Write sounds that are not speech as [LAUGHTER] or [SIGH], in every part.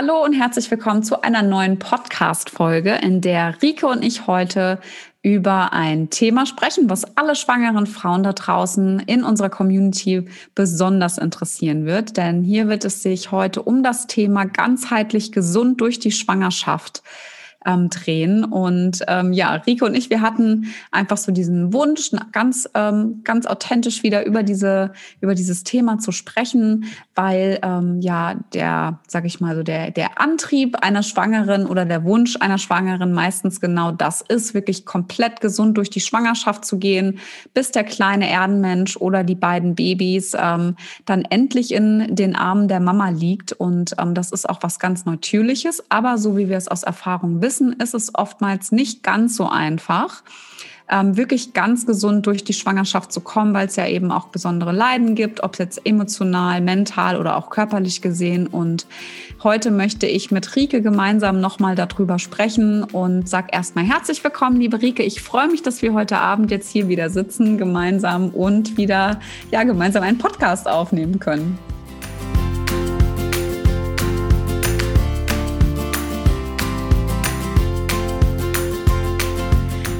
Hallo und herzlich willkommen zu einer neuen Podcast-Folge, in der Rike und ich heute über ein Thema sprechen, was alle schwangeren Frauen da draußen in unserer Community besonders interessieren wird. Denn hier wird es sich heute um das Thema ganzheitlich gesund durch die Schwangerschaft ähm, drehen. Und ähm, ja, Rico und ich, wir hatten einfach so diesen Wunsch, ganz, ähm, ganz authentisch wieder über diese, über dieses Thema zu sprechen, weil ähm, ja der, sag ich mal so, der, der Antrieb einer Schwangeren oder der Wunsch einer Schwangeren meistens genau das ist, wirklich komplett gesund durch die Schwangerschaft zu gehen, bis der kleine Erdenmensch oder die beiden Babys ähm, dann endlich in den Armen der Mama liegt. Und ähm, das ist auch was ganz Natürliches, aber so wie wir es aus Erfahrung wissen, wissen, ist es oftmals nicht ganz so einfach, ähm, wirklich ganz gesund durch die Schwangerschaft zu kommen, weil es ja eben auch besondere Leiden gibt, ob es jetzt emotional, mental oder auch körperlich gesehen. Und heute möchte ich mit Rike gemeinsam nochmal darüber sprechen und sag erstmal herzlich willkommen, liebe Rike. Ich freue mich, dass wir heute Abend jetzt hier wieder sitzen, gemeinsam und wieder, ja, gemeinsam einen Podcast aufnehmen können.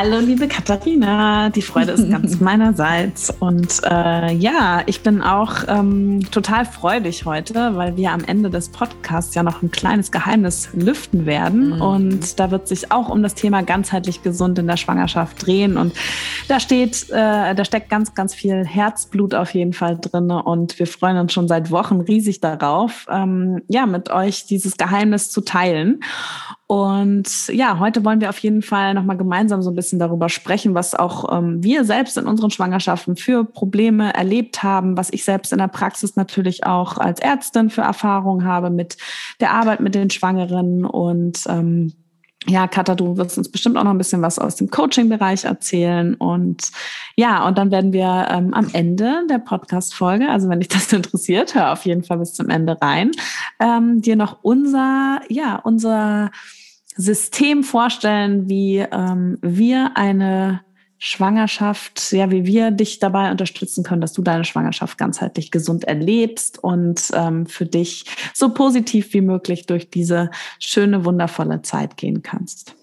Hallo, liebe Katharina, die Freude ist ganz [LAUGHS] meinerseits. Und äh, ja, ich bin auch ähm, total freudig heute, weil wir am Ende des Podcasts ja noch ein kleines Geheimnis lüften werden. Mhm. Und da wird sich auch um das Thema ganzheitlich gesund in der Schwangerschaft drehen. Und da steht, äh, da steckt ganz, ganz viel Herzblut auf jeden Fall drin. Und wir freuen uns schon seit Wochen riesig darauf, ähm, ja, mit euch dieses Geheimnis zu teilen. Und ja, heute wollen wir auf jeden Fall nochmal gemeinsam so ein bisschen darüber sprechen, was auch ähm, wir selbst in unseren Schwangerschaften für Probleme erlebt haben, was ich selbst in der Praxis natürlich auch als Ärztin für Erfahrungen habe mit der Arbeit mit den Schwangeren. Und ähm, ja, Katha, du wirst uns bestimmt auch noch ein bisschen was aus dem Coaching-Bereich erzählen. Und ja, und dann werden wir ähm, am Ende der Podcast-Folge, also wenn dich [LAUGHS] das interessiert, hör auf jeden Fall bis zum Ende rein, ähm, dir noch unser, ja, unser System vorstellen, wie ähm, wir eine Schwangerschaft, ja, wie wir dich dabei unterstützen können, dass du deine Schwangerschaft ganzheitlich gesund erlebst und ähm, für dich so positiv wie möglich durch diese schöne, wundervolle Zeit gehen kannst.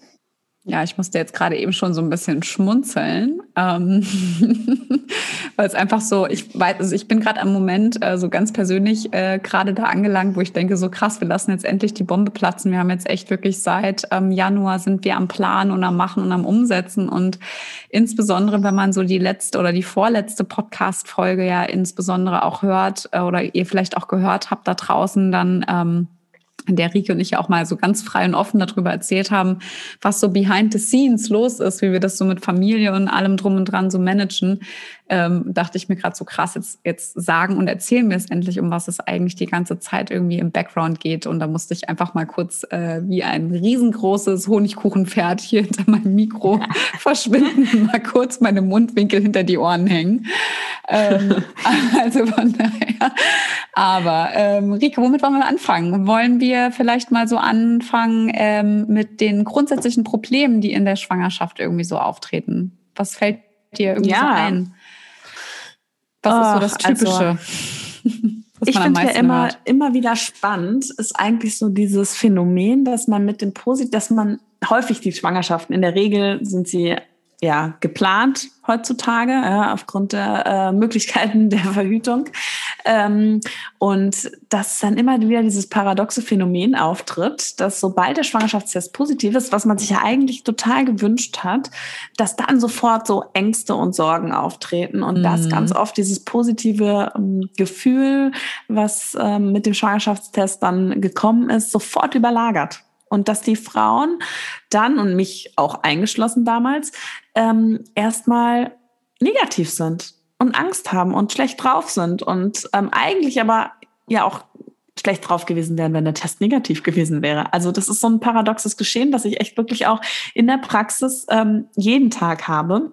Ja, ich musste jetzt gerade eben schon so ein bisschen schmunzeln, ähm, [LAUGHS] weil es einfach so, ich weiß, also ich bin gerade am Moment äh, so ganz persönlich äh, gerade da angelangt, wo ich denke, so krass, wir lassen jetzt endlich die Bombe platzen. Wir haben jetzt echt wirklich seit ähm, Januar sind wir am Plan und am Machen und am Umsetzen und insbesondere, wenn man so die letzte oder die vorletzte Podcast-Folge ja insbesondere auch hört äh, oder ihr vielleicht auch gehört habt da draußen, dann ähm, in der Rike und ich ja auch mal so ganz frei und offen darüber erzählt haben, was so behind the scenes los ist, wie wir das so mit Familie und allem drum und dran so managen, ähm, dachte ich mir gerade so krass, jetzt, jetzt sagen und erzählen wir es endlich, um was es eigentlich die ganze Zeit irgendwie im Background geht. Und da musste ich einfach mal kurz äh, wie ein riesengroßes Honigkuchenpferd hier hinter meinem Mikro [LAUGHS] verschwinden, mal kurz meine Mundwinkel hinter die Ohren hängen. Ähm, [LAUGHS] also von daher. Aber ähm, Rike, womit wollen wir anfangen? Wollen wir vielleicht mal so anfangen ähm, mit den grundsätzlichen Problemen, die in der Schwangerschaft irgendwie so auftreten? Was fällt dir irgendwie ja. so ein? Was ist so das Typische? [LAUGHS] Also, ich finde ja immer, immer wieder spannend, ist eigentlich so dieses Phänomen, dass man mit dem Posit, dass man häufig die Schwangerschaften, in der Regel sind sie ja geplant heutzutage ja, aufgrund der äh, Möglichkeiten der Verhütung ähm, und dass dann immer wieder dieses paradoxe Phänomen auftritt, dass sobald der Schwangerschaftstest positiv ist, was man sich ja eigentlich total gewünscht hat, dass dann sofort so Ängste und Sorgen auftreten und mhm. dass ganz oft dieses positive ähm, Gefühl, was ähm, mit dem Schwangerschaftstest dann gekommen ist, sofort überlagert. Und dass die Frauen dann, und mich auch eingeschlossen damals, ähm, erstmal negativ sind und Angst haben und schlecht drauf sind und ähm, eigentlich aber ja auch schlecht drauf gewesen wären, wenn der Test negativ gewesen wäre. Also das ist so ein paradoxes Geschehen, das ich echt wirklich auch in der Praxis ähm, jeden Tag habe,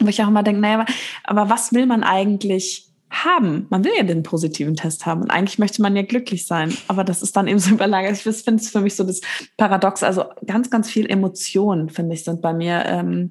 wo ich auch immer denke, naja, aber was will man eigentlich haben? Man will ja den positiven Test haben und eigentlich möchte man ja glücklich sein, aber das ist dann eben so überlagert. Ich finde es für mich so das Paradox, also ganz, ganz viel Emotionen, finde ich, sind bei mir ähm,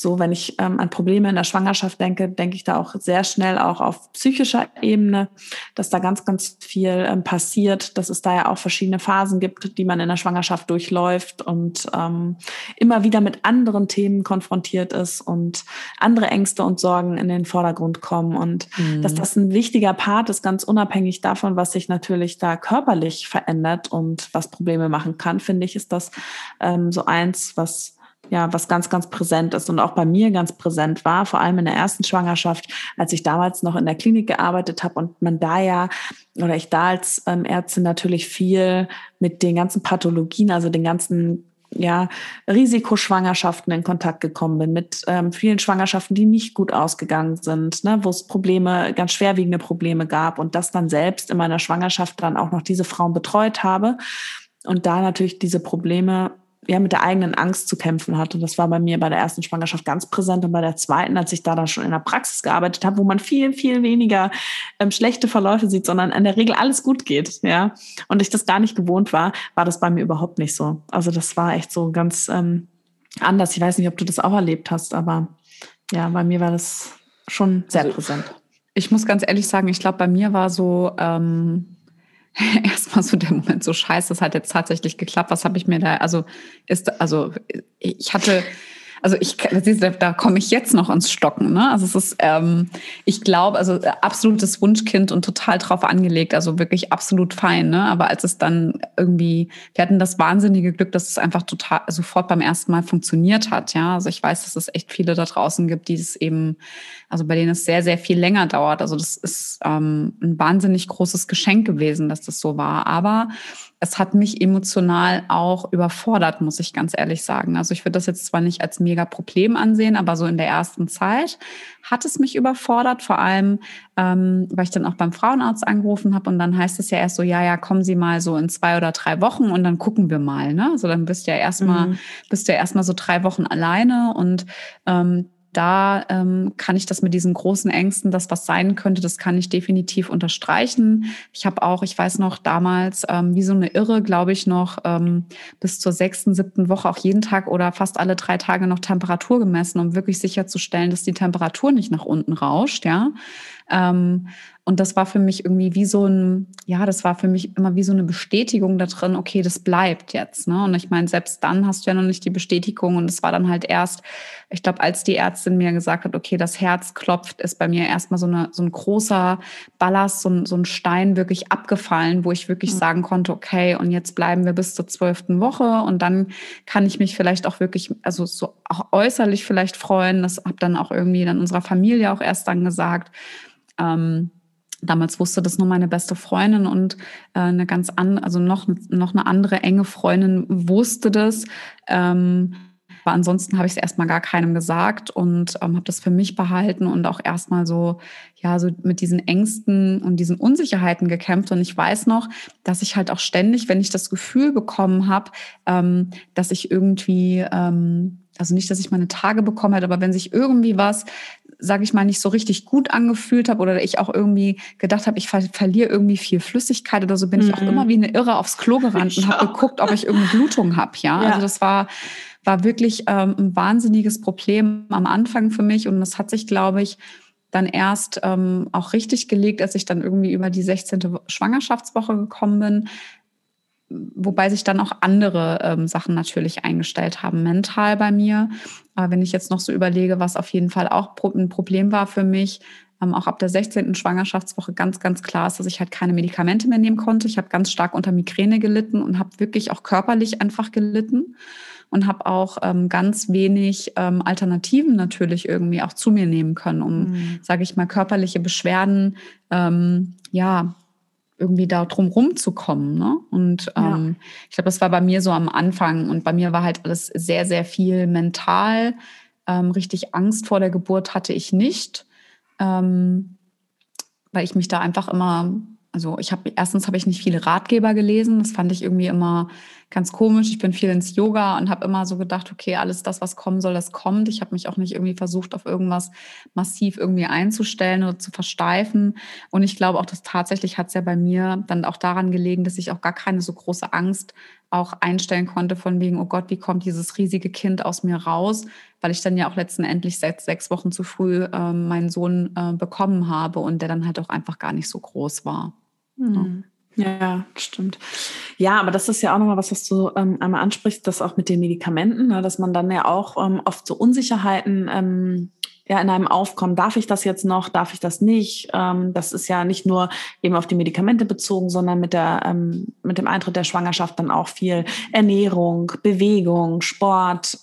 so, wenn ich ähm, an Probleme in der Schwangerschaft denke, denke ich da auch sehr schnell auch auf psychischer Ebene, dass da ganz, ganz viel ähm, passiert, dass es da ja auch verschiedene Phasen gibt, die man in der Schwangerschaft durchläuft und ähm, immer wieder mit anderen Themen konfrontiert ist und andere Ängste und Sorgen in den Vordergrund kommen und mhm. dass das ein wichtiger Part ist, ganz unabhängig davon, was sich natürlich da körperlich verändert und was Probleme machen kann, finde ich, ist das ähm, so eins, was ja, was ganz, ganz präsent ist und auch bei mir ganz präsent war, vor allem in der ersten Schwangerschaft, als ich damals noch in der Klinik gearbeitet habe und man da ja, oder ich da als ähm, Ärztin natürlich viel mit den ganzen Pathologien, also den ganzen ja, Risikoschwangerschaften in Kontakt gekommen bin, mit ähm, vielen Schwangerschaften, die nicht gut ausgegangen sind, ne, wo es Probleme, ganz schwerwiegende Probleme gab und das dann selbst in meiner Schwangerschaft dann auch noch diese Frauen betreut habe und da natürlich diese Probleme ja mit der eigenen Angst zu kämpfen hat. Und das war bei mir bei der ersten Schwangerschaft ganz präsent und bei der zweiten, als ich da dann schon in der Praxis gearbeitet habe, wo man viel, viel weniger ähm, schlechte Verläufe sieht, sondern in der Regel alles gut geht, ja. Und ich das gar nicht gewohnt war, war das bei mir überhaupt nicht so. Also das war echt so ganz ähm, anders. Ich weiß nicht, ob du das auch erlebt hast, aber ja, bei mir war das schon sehr also, präsent. Ich muss ganz ehrlich sagen, ich glaube, bei mir war so ähm [LAUGHS] erstmal so der Moment so scheiße, das hat jetzt tatsächlich geklappt. Was habe ich mir da, also ist, also ich hatte also ich, da komme ich jetzt noch ins Stocken. Ne? Also es ist, ähm, ich glaube, also äh, absolutes Wunschkind und total drauf angelegt, also wirklich absolut fein. Ne? Aber als es dann irgendwie, wir hatten das wahnsinnige Glück, dass es einfach total sofort beim ersten Mal funktioniert hat. Ja, also ich weiß, dass es echt viele da draußen gibt, die es eben, also bei denen es sehr, sehr viel länger dauert. Also das ist ähm, ein wahnsinnig großes Geschenk gewesen, dass das so war. Aber es hat mich emotional auch überfordert, muss ich ganz ehrlich sagen. Also ich würde das jetzt zwar nicht als mega Problem ansehen, aber so in der ersten Zeit hat es mich überfordert, vor allem, ähm, weil ich dann auch beim Frauenarzt angerufen habe und dann heißt es ja erst so, ja, ja, kommen Sie mal so in zwei oder drei Wochen und dann gucken wir mal. Ne? Also dann bist du ja erstmal, mhm. bist du ja erstmal so drei Wochen alleine und ähm, da ähm, kann ich das mit diesen großen Ängsten, das was sein könnte, das kann ich definitiv unterstreichen. Ich habe auch, ich weiß noch damals, ähm, wie so eine Irre, glaube ich, noch ähm, bis zur sechsten, siebten Woche auch jeden Tag oder fast alle drei Tage noch Temperatur gemessen, um wirklich sicherzustellen, dass die Temperatur nicht nach unten rauscht, ja. Ähm, und das war für mich irgendwie wie so ein, ja, das war für mich immer wie so eine Bestätigung da drin, okay, das bleibt jetzt. Ne? Und ich meine, selbst dann hast du ja noch nicht die Bestätigung. Und es war dann halt erst, ich glaube, als die Ärztin mir gesagt hat, okay, das Herz klopft, ist bei mir erstmal so, eine, so ein großer Ballast, so ein, so ein Stein wirklich abgefallen, wo ich wirklich mhm. sagen konnte, okay, und jetzt bleiben wir bis zur zwölften Woche. Und dann kann ich mich vielleicht auch wirklich, also so auch äußerlich vielleicht freuen. Das habe dann auch irgendwie dann unserer Familie auch erst dann gesagt. Ähm, Damals wusste das nur meine beste Freundin und äh, eine ganz andere, also noch, noch eine andere enge Freundin wusste das. Ähm, aber ansonsten habe ich es erstmal gar keinem gesagt und ähm, habe das für mich behalten und auch erstmal so, ja, so mit diesen Ängsten und diesen Unsicherheiten gekämpft. Und ich weiß noch, dass ich halt auch ständig, wenn ich das Gefühl bekommen habe, ähm, dass ich irgendwie, ähm, also nicht, dass ich meine Tage bekommen hätte, aber wenn sich irgendwie was sage ich mal, nicht so richtig gut angefühlt habe oder ich auch irgendwie gedacht habe, ich ver verliere irgendwie viel Flüssigkeit oder so, bin mhm. ich auch mhm. immer wie eine Irre aufs Klo [LAUGHS] gerannt und habe geguckt, ob ich irgendeine Blutung habe. Ja? ja, also das war war wirklich ähm, ein wahnsinniges Problem am Anfang für mich und das hat sich, glaube ich, dann erst ähm, auch richtig gelegt, als ich dann irgendwie über die 16. Schwangerschaftswoche gekommen bin, wobei sich dann auch andere ähm, Sachen natürlich eingestellt haben, mental bei mir. Aber wenn ich jetzt noch so überlege, was auf jeden Fall auch ein Problem war für mich, ähm, auch ab der 16. Schwangerschaftswoche ganz, ganz klar ist, dass ich halt keine Medikamente mehr nehmen konnte. Ich habe ganz stark unter Migräne gelitten und habe wirklich auch körperlich einfach gelitten und habe auch ähm, ganz wenig ähm, Alternativen natürlich irgendwie auch zu mir nehmen können, um, mhm. sage ich mal, körperliche Beschwerden ähm, ja irgendwie da drum rumzukommen. Ne? Und ähm, ja. ich glaube, das war bei mir so am Anfang. Und bei mir war halt alles sehr, sehr viel mental. Ähm, richtig Angst vor der Geburt hatte ich nicht. ähm, weil ich mich da einfach immer, also ich habe erstens habe ich nicht viele Ratgeber gelesen, das fand ich irgendwie immer ganz komisch. Ich bin viel ins Yoga und habe immer so gedacht, okay, alles das, was kommen soll, das kommt. Ich habe mich auch nicht irgendwie versucht, auf irgendwas massiv irgendwie einzustellen oder zu versteifen. Und ich glaube auch, dass tatsächlich hat es ja bei mir dann auch daran gelegen, dass ich auch gar keine so große Angst auch einstellen konnte von wegen, oh Gott, wie kommt dieses riesige Kind aus mir raus, weil ich dann ja auch letzten Endlich seit sechs Wochen zu früh äh, meinen Sohn äh, bekommen habe und der dann halt auch einfach gar nicht so groß war. Mhm. Ja. Ja, stimmt. Ja, aber das ist ja auch nochmal was, was du ähm, einmal ansprichst, das auch mit den Medikamenten, ne, dass man dann ja auch ähm, oft so Unsicherheiten ähm, ja in einem aufkommen. Darf ich das jetzt noch? Darf ich das nicht? Ähm, das ist ja nicht nur eben auf die Medikamente bezogen, sondern mit der ähm, mit dem Eintritt der Schwangerschaft dann auch viel Ernährung, Bewegung, Sport.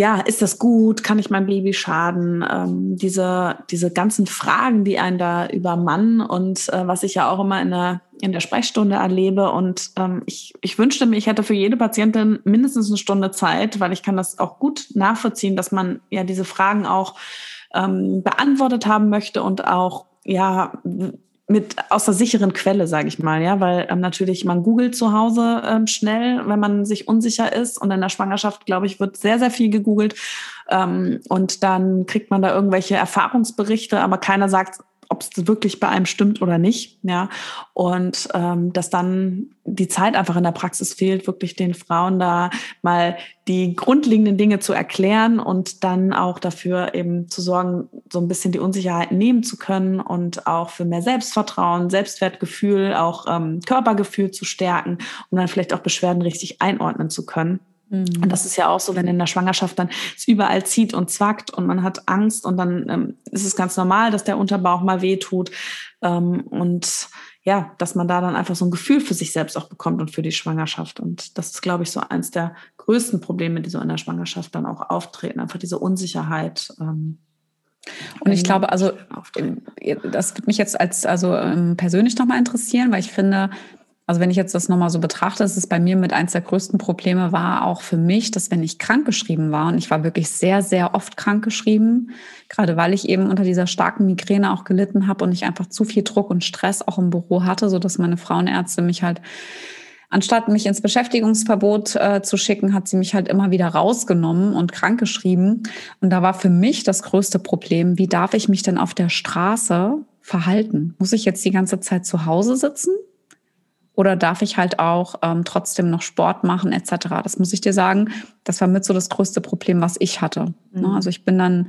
Ja, ist das gut? Kann ich meinem Baby schaden? Ähm, diese, diese ganzen Fragen, die einen da über Mann und äh, was ich ja auch immer in der, in der Sprechstunde erlebe. Und ähm, ich, ich wünschte mir, ich hätte für jede Patientin mindestens eine Stunde Zeit, weil ich kann das auch gut nachvollziehen, dass man ja diese Fragen auch ähm, beantwortet haben möchte und auch ja mit aus der sicheren Quelle, sage ich mal, ja, weil ähm, natürlich man googelt zu Hause ähm, schnell, wenn man sich unsicher ist. Und in der Schwangerschaft, glaube ich, wird sehr sehr viel gegoogelt. Ähm, und dann kriegt man da irgendwelche Erfahrungsberichte, aber keiner sagt ob es wirklich bei einem stimmt oder nicht, ja. Und ähm, dass dann die Zeit einfach in der Praxis fehlt, wirklich den Frauen da mal die grundlegenden Dinge zu erklären und dann auch dafür eben zu sorgen, so ein bisschen die Unsicherheit nehmen zu können und auch für mehr Selbstvertrauen, Selbstwertgefühl, auch ähm, Körpergefühl zu stärken, um dann vielleicht auch Beschwerden richtig einordnen zu können. Mhm. Und das ist ja auch so, wenn in der Schwangerschaft dann es überall zieht und zwackt und man hat Angst und dann ähm, ist es ganz normal, dass der Unterbauch mal wehtut. Ähm, und ja, dass man da dann einfach so ein Gefühl für sich selbst auch bekommt und für die Schwangerschaft. Und das ist, glaube ich, so eins der größten Probleme, die so in der Schwangerschaft dann auch auftreten. Einfach diese Unsicherheit. Ähm, und ich glaube, also das würde mich jetzt als also ähm, persönlich nochmal interessieren, weil ich finde, also wenn ich jetzt das nochmal so betrachte, ist es bei mir mit eins der größten Probleme war auch für mich, dass wenn ich krankgeschrieben war, und ich war wirklich sehr, sehr oft krankgeschrieben, gerade weil ich eben unter dieser starken Migräne auch gelitten habe und ich einfach zu viel Druck und Stress auch im Büro hatte, so dass meine Frauenärzte mich halt anstatt mich ins Beschäftigungsverbot äh, zu schicken, hat sie mich halt immer wieder rausgenommen und krankgeschrieben. Und da war für mich das größte Problem, wie darf ich mich denn auf der Straße verhalten? Muss ich jetzt die ganze Zeit zu Hause sitzen? Oder darf ich halt auch ähm, trotzdem noch Sport machen etc. Das muss ich dir sagen, das war mit so das größte Problem, was ich hatte. Ne? Mhm. Also ich bin dann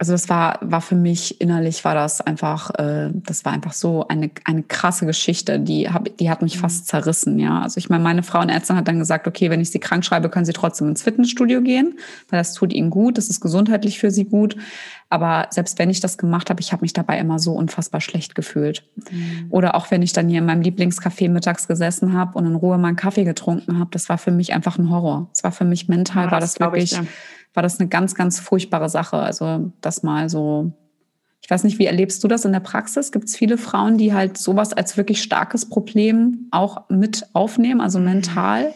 also das war, war für mich innerlich war das einfach, äh, das war einfach so eine, eine krasse Geschichte, die, hab, die hat mich mhm. fast zerrissen, ja. Also ich meine, meine Frauenärztin hat dann gesagt, okay, wenn ich sie krank schreibe, können sie trotzdem ins Fitnessstudio gehen, weil das tut ihnen gut, das ist gesundheitlich für sie gut. Aber selbst wenn ich das gemacht habe, ich habe mich dabei immer so unfassbar schlecht gefühlt. Mhm. Oder auch wenn ich dann hier in meinem Lieblingscafé mittags gesessen habe und in Ruhe meinen Kaffee getrunken habe, das war für mich einfach ein Horror. Es war für mich mental, ja, war das, das wirklich. Ich, ja war das eine ganz, ganz furchtbare Sache. Also das mal so. Ich weiß nicht, wie erlebst du das in der Praxis? Gibt es viele Frauen, die halt sowas als wirklich starkes Problem auch mit aufnehmen, also mental?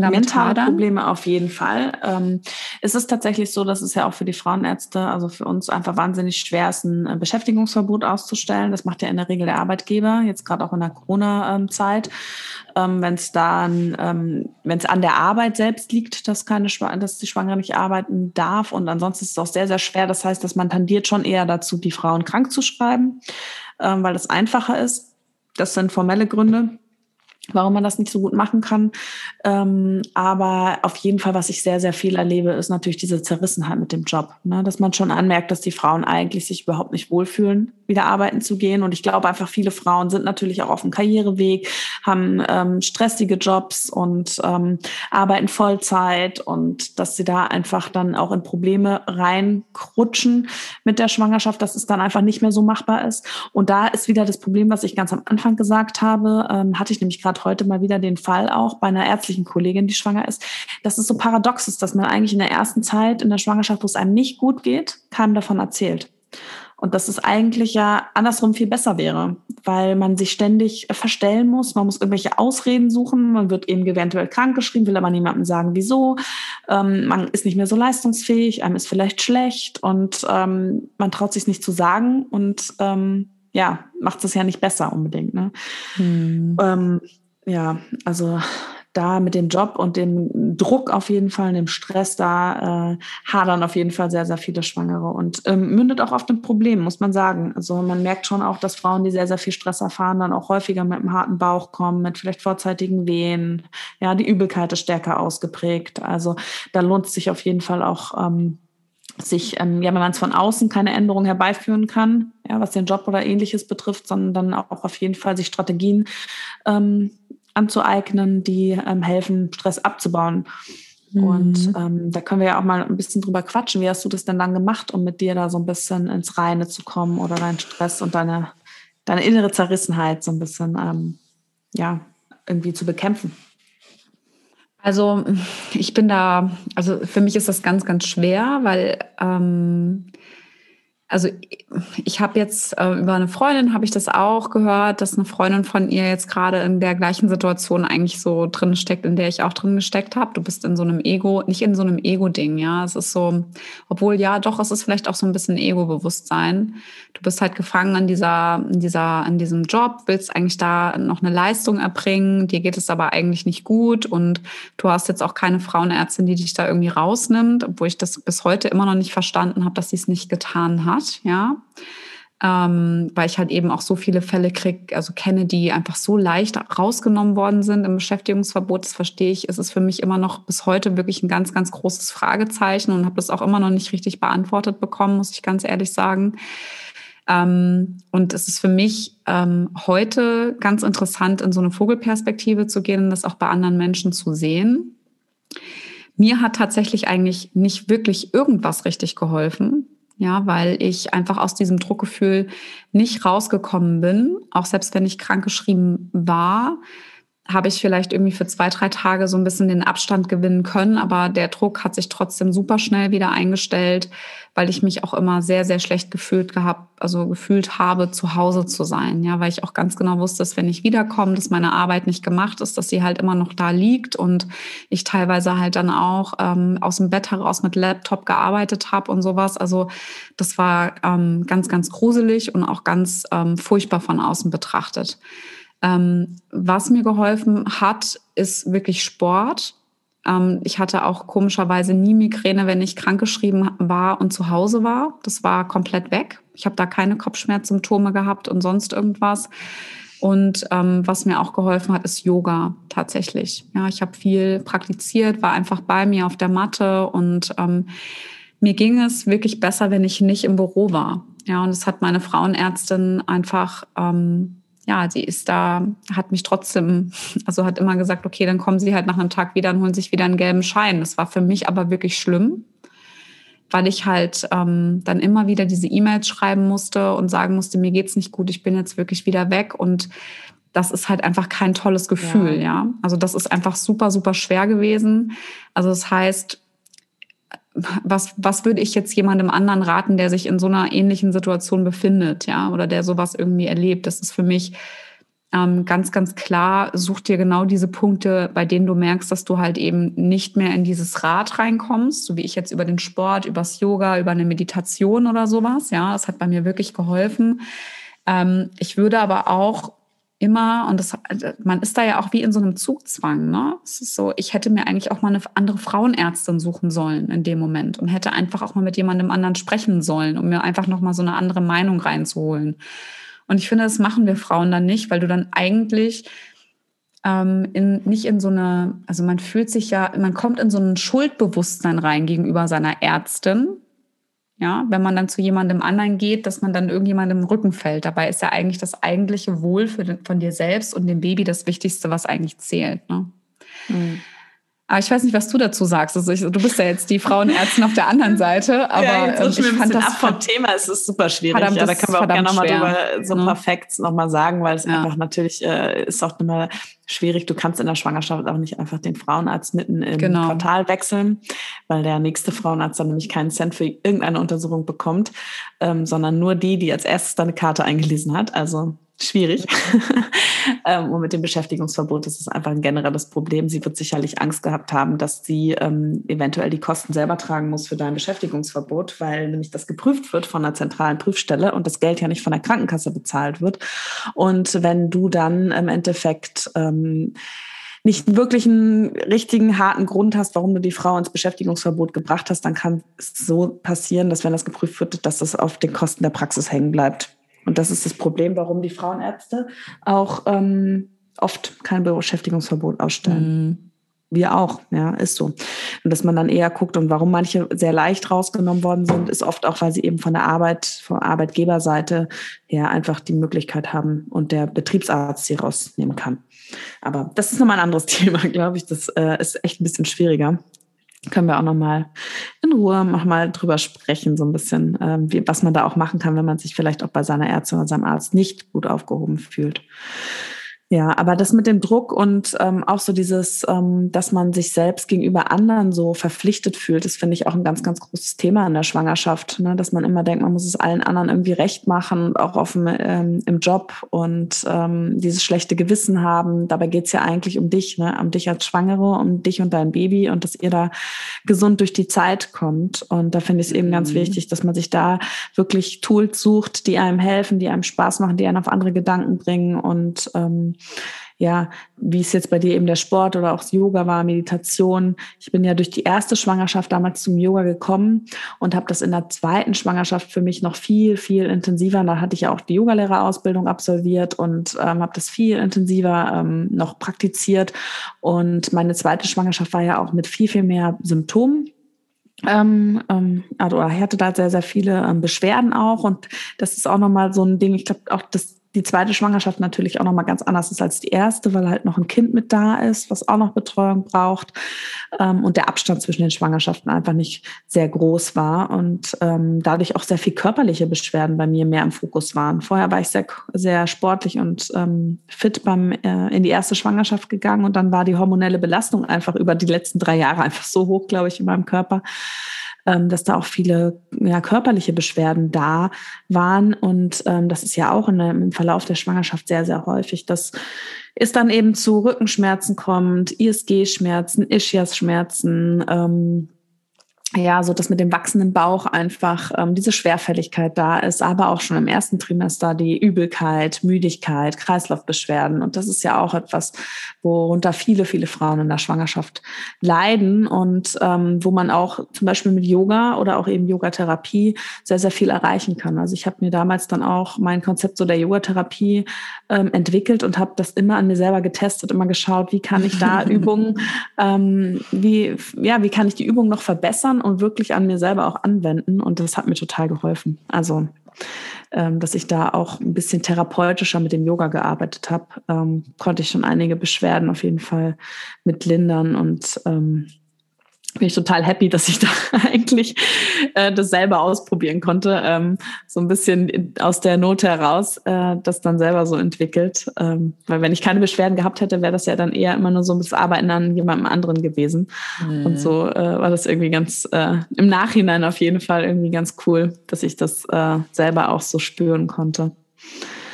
Mentale Probleme auf jeden Fall. Ähm, es ist tatsächlich so, dass es ja auch für die Frauenärzte, also für uns einfach wahnsinnig schwer ist, ein äh, Beschäftigungsverbot auszustellen. Das macht ja in der Regel der Arbeitgeber, jetzt gerade auch in der Corona-Zeit. Ähm, wenn es dann, ähm, wenn es an der Arbeit selbst liegt, dass keine, dass die Schwangere nicht arbeiten darf. Und ansonsten ist es auch sehr, sehr schwer. Das heißt, dass man tendiert schon eher dazu, die Frauen krank zu schreiben, ähm, weil das einfacher ist. Das sind formelle Gründe warum man das nicht so gut machen kann. Ähm, aber auf jeden Fall, was ich sehr, sehr viel erlebe, ist natürlich diese Zerrissenheit mit dem Job. Ne? Dass man schon anmerkt, dass die Frauen eigentlich sich überhaupt nicht wohlfühlen, wieder arbeiten zu gehen. Und ich glaube einfach, viele Frauen sind natürlich auch auf dem Karriereweg, haben ähm, stressige Jobs und ähm, arbeiten Vollzeit und dass sie da einfach dann auch in Probleme reinrutschen mit der Schwangerschaft, dass es dann einfach nicht mehr so machbar ist. Und da ist wieder das Problem, was ich ganz am Anfang gesagt habe, ähm, hatte ich nämlich gerade heute mal wieder den Fall auch bei einer ärztlichen Kollegin, die schwanger ist, dass es so paradox ist, dass man eigentlich in der ersten Zeit in der Schwangerschaft, wo es einem nicht gut geht, keinem davon erzählt. Und das ist eigentlich ja andersrum viel besser wäre, weil man sich ständig verstellen muss. Man muss irgendwelche Ausreden suchen. Man wird eben eventuell krankgeschrieben, will aber niemandem sagen, wieso. Ähm, man ist nicht mehr so leistungsfähig, einem ist vielleicht schlecht und ähm, man traut sich nicht zu sagen und ähm, ja, macht es ja nicht besser unbedingt. Ne? Hm. Ja, also da mit dem Job und dem Druck auf jeden Fall, dem Stress, da äh, hadern auf jeden Fall sehr, sehr viele Schwangere und ähm, mündet auch oft in Problemen, muss man sagen. Also man merkt schon auch, dass Frauen, die sehr, sehr viel Stress erfahren, dann auch häufiger mit einem harten Bauch kommen, mit vielleicht vorzeitigen Wehen. Ja, die Übelkeit ist stärker ausgeprägt. Also da lohnt es sich auf jeden Fall auch, ähm, sich, ähm, ja, wenn man es von außen keine Änderung herbeiführen kann, ja, was den Job oder ähnliches betrifft, sondern dann auch auf jeden Fall sich Strategien ähm, anzueignen, die ähm, helfen, Stress abzubauen. Mhm. Und ähm, da können wir ja auch mal ein bisschen drüber quatschen. Wie hast du das denn dann gemacht, um mit dir da so ein bisschen ins Reine zu kommen oder deinen Stress und deine, deine innere Zerrissenheit so ein bisschen ähm, ja, irgendwie zu bekämpfen? Also ich bin da, also für mich ist das ganz, ganz schwer, weil ähm, also ich habe jetzt äh, über eine Freundin habe ich das auch gehört, dass eine Freundin von ihr jetzt gerade in der gleichen Situation eigentlich so drin steckt, in der ich auch drin gesteckt habe. Du bist in so einem Ego, nicht in so einem Ego-Ding, ja. Es ist so, obwohl ja, doch, es ist vielleicht auch so ein bisschen Ego-Bewusstsein. Du bist halt gefangen in dieser, in dieser, in diesem Job, willst eigentlich da noch eine Leistung erbringen, dir geht es aber eigentlich nicht gut und du hast jetzt auch keine Frauenärztin, die dich da irgendwie rausnimmt, obwohl ich das bis heute immer noch nicht verstanden habe, dass sie es nicht getan hat hat, ja. Ähm, weil ich halt eben auch so viele Fälle krieg, also kenne, die einfach so leicht rausgenommen worden sind im Beschäftigungsverbot. Das verstehe ich. Es ist für mich immer noch bis heute wirklich ein ganz, ganz großes Fragezeichen und habe das auch immer noch nicht richtig beantwortet bekommen, muss ich ganz ehrlich sagen. Ähm, und es ist für mich ähm, heute ganz interessant, in so eine Vogelperspektive zu gehen und das auch bei anderen Menschen zu sehen. Mir hat tatsächlich eigentlich nicht wirklich irgendwas richtig geholfen ja, weil ich einfach aus diesem Druckgefühl nicht rausgekommen bin, auch selbst wenn ich krankgeschrieben war, habe ich vielleicht irgendwie für zwei, drei Tage so ein bisschen den Abstand gewinnen können. Aber der Druck hat sich trotzdem super schnell wieder eingestellt, weil ich mich auch immer sehr, sehr schlecht gefühlt gehabt, also gefühlt habe, zu Hause zu sein. Ja, weil ich auch ganz genau wusste, dass wenn ich wiederkomme, dass meine Arbeit nicht gemacht ist, dass sie halt immer noch da liegt und ich teilweise halt dann auch ähm, aus dem Bett heraus mit Laptop gearbeitet habe und sowas. Also das war ähm, ganz, ganz gruselig und auch ganz ähm, furchtbar von außen betrachtet. Ähm, was mir geholfen hat, ist wirklich Sport. Ähm, ich hatte auch komischerweise nie Migräne, wenn ich krankgeschrieben war und zu Hause war. Das war komplett weg. Ich habe da keine Kopfschmerzsymptome gehabt und sonst irgendwas. Und ähm, was mir auch geholfen hat, ist Yoga tatsächlich. Ja, ich habe viel praktiziert, war einfach bei mir auf der Matte und ähm, mir ging es wirklich besser, wenn ich nicht im Büro war. Ja, und das hat meine Frauenärztin einfach ähm, ja, sie ist da, hat mich trotzdem, also hat immer gesagt, okay, dann kommen sie halt nach einem Tag wieder und holen sich wieder einen gelben Schein. Das war für mich aber wirklich schlimm, weil ich halt ähm, dann immer wieder diese E-Mails schreiben musste und sagen musste, mir geht's nicht gut, ich bin jetzt wirklich wieder weg und das ist halt einfach kein tolles Gefühl, ja. ja. Also das ist einfach super, super schwer gewesen. Also das heißt, was, was würde ich jetzt jemandem anderen raten, der sich in so einer ähnlichen Situation befindet, ja, oder der sowas irgendwie erlebt? Das ist für mich ähm, ganz, ganz klar, such dir genau diese Punkte, bei denen du merkst, dass du halt eben nicht mehr in dieses Rad reinkommst, so wie ich jetzt über den Sport, übers Yoga, über eine Meditation oder sowas. Ja, das hat bei mir wirklich geholfen. Ähm, ich würde aber auch immer, und das, also man ist da ja auch wie in so einem Zugzwang, ne? Es ist so, ich hätte mir eigentlich auch mal eine andere Frauenärztin suchen sollen in dem Moment und hätte einfach auch mal mit jemandem anderen sprechen sollen, um mir einfach nochmal so eine andere Meinung reinzuholen. Und ich finde, das machen wir Frauen dann nicht, weil du dann eigentlich ähm, in, nicht in so eine, also man fühlt sich ja, man kommt in so ein Schuldbewusstsein rein gegenüber seiner Ärztin, ja, wenn man dann zu jemandem anderen geht, dass man dann irgendjemandem im Rücken fällt. Dabei ist ja eigentlich das eigentliche Wohl für von dir selbst und dem Baby das Wichtigste, was eigentlich zählt. Ne? Mhm. Aber ich weiß nicht, was du dazu sagst. Also ich, du bist ja jetzt die Frauenärztin auf der anderen [LAUGHS] Seite, aber ja, jetzt ähm, ich fand das ab vom Thema. Es ist super schwierig. Ja, da können wir auch gerne nochmal drüber so ein paar mhm. Facts nochmal sagen, weil es ja. einfach natürlich äh, ist auch immer schwierig. Du kannst in der Schwangerschaft auch nicht einfach den Frauenarzt mitten im genau. Quartal wechseln, weil der nächste Frauenarzt dann nämlich keinen Cent für irgendeine Untersuchung bekommt, ähm, sondern nur die, die als erstes deine Karte eingelesen hat. Also schwierig. [LAUGHS] ähm, und mit dem Beschäftigungsverbot ist es einfach ein generelles Problem. Sie wird sicherlich Angst gehabt haben, dass sie ähm, eventuell die Kosten selber tragen muss für dein Beschäftigungsverbot, weil nämlich das geprüft wird von einer zentralen Prüfstelle und das Geld ja nicht von der Krankenkasse bezahlt wird. Und wenn du dann im Endeffekt ähm, nicht wirklich einen richtigen harten Grund hast, warum du die Frau ins Beschäftigungsverbot gebracht hast, dann kann es so passieren, dass wenn das geprüft wird, dass das auf den Kosten der Praxis hängen bleibt. Und das ist das Problem, warum die Frauenärzte auch ähm, oft kein Beschäftigungsverbot ausstellen. Mhm. Wir auch, ja, ist so. Und dass man dann eher guckt und warum manche sehr leicht rausgenommen worden sind, ist oft auch, weil sie eben von der Arbeit, von Arbeitgeberseite her einfach die Möglichkeit haben und der Betriebsarzt sie rausnehmen kann. Aber das ist nochmal ein anderes [LAUGHS] Thema, glaube ich. Das äh, ist echt ein bisschen schwieriger können wir auch noch mal in Ruhe noch mal drüber sprechen, so ein bisschen, ähm, wie, was man da auch machen kann, wenn man sich vielleicht auch bei seiner Ärztin oder seinem Arzt nicht gut aufgehoben fühlt. Ja, aber das mit dem Druck und ähm, auch so dieses, ähm, dass man sich selbst gegenüber anderen so verpflichtet fühlt, das finde ich auch ein ganz, ganz großes Thema in der Schwangerschaft, ne? dass man immer denkt, man muss es allen anderen irgendwie recht machen, auch auf dem, ähm, im Job und ähm, dieses schlechte Gewissen haben. Dabei geht's ja eigentlich um dich, ne? um dich als Schwangere, um dich und dein Baby und dass ihr da gesund durch die Zeit kommt. Und da finde ich es eben mhm. ganz wichtig, dass man sich da wirklich Tools sucht, die einem helfen, die einem Spaß machen, die einen auf andere Gedanken bringen und ähm, ja, wie es jetzt bei dir eben der Sport oder auch das Yoga war, Meditation. Ich bin ja durch die erste Schwangerschaft damals zum Yoga gekommen und habe das in der zweiten Schwangerschaft für mich noch viel, viel intensiver. Da hatte ich ja auch die Yogalehrerausbildung absolviert und ähm, habe das viel intensiver ähm, noch praktiziert. Und meine zweite Schwangerschaft war ja auch mit viel, viel mehr Symptomen. Ähm, ähm, also er hatte da sehr, sehr viele ähm, Beschwerden auch und das ist auch nochmal so ein Ding, ich glaube auch das die zweite Schwangerschaft natürlich auch nochmal ganz anders ist als die erste, weil halt noch ein Kind mit da ist, was auch noch Betreuung braucht ähm, und der Abstand zwischen den Schwangerschaften einfach nicht sehr groß war und ähm, dadurch auch sehr viel körperliche Beschwerden bei mir mehr im Fokus waren. Vorher war ich sehr, sehr sportlich und ähm, fit beim äh, in die erste Schwangerschaft gegangen und dann war die hormonelle Belastung einfach über die letzten drei Jahre einfach so hoch, glaube ich, in meinem Körper, ähm, dass da auch viele ja, körperliche Beschwerden da waren. Und ähm, das ist ja auch in, im Verlauf der Schwangerschaft sehr, sehr häufig, dass es dann eben zu Rückenschmerzen kommt, ISG-Schmerzen, Ischias-Schmerzen, ähm, ja, so dass mit dem wachsenden Bauch einfach ähm, diese Schwerfälligkeit da ist, aber auch schon im ersten Trimester die Übelkeit, Müdigkeit, Kreislaufbeschwerden. Und das ist ja auch etwas, worunter viele, viele Frauen in der Schwangerschaft leiden und ähm, wo man auch zum Beispiel mit Yoga oder auch eben Yogatherapie sehr, sehr viel erreichen kann. Also ich habe mir damals dann auch mein Konzept so der Yogatherapie ähm, entwickelt und habe das immer an mir selber getestet, immer geschaut, wie kann ich da [LAUGHS] Übungen, ähm, wie, ja, wie kann ich die Übung noch verbessern und wirklich an mir selber auch anwenden. Und das hat mir total geholfen. Also, ähm, dass ich da auch ein bisschen therapeutischer mit dem Yoga gearbeitet habe, ähm, konnte ich schon einige Beschwerden auf jeden Fall mit lindern und ähm, bin ich total happy, dass ich [LAUGHS] da eigentlich äh, das selber ausprobieren konnte. Ähm, so ein bisschen aus der Not heraus äh, das dann selber so entwickelt. Ähm, weil wenn ich keine Beschwerden gehabt hätte, wäre das ja dann eher immer nur so das Arbeiten an jemandem anderen gewesen. Mhm. Und so äh, war das irgendwie ganz äh, im Nachhinein auf jeden Fall irgendwie ganz cool, dass ich das äh, selber auch so spüren konnte.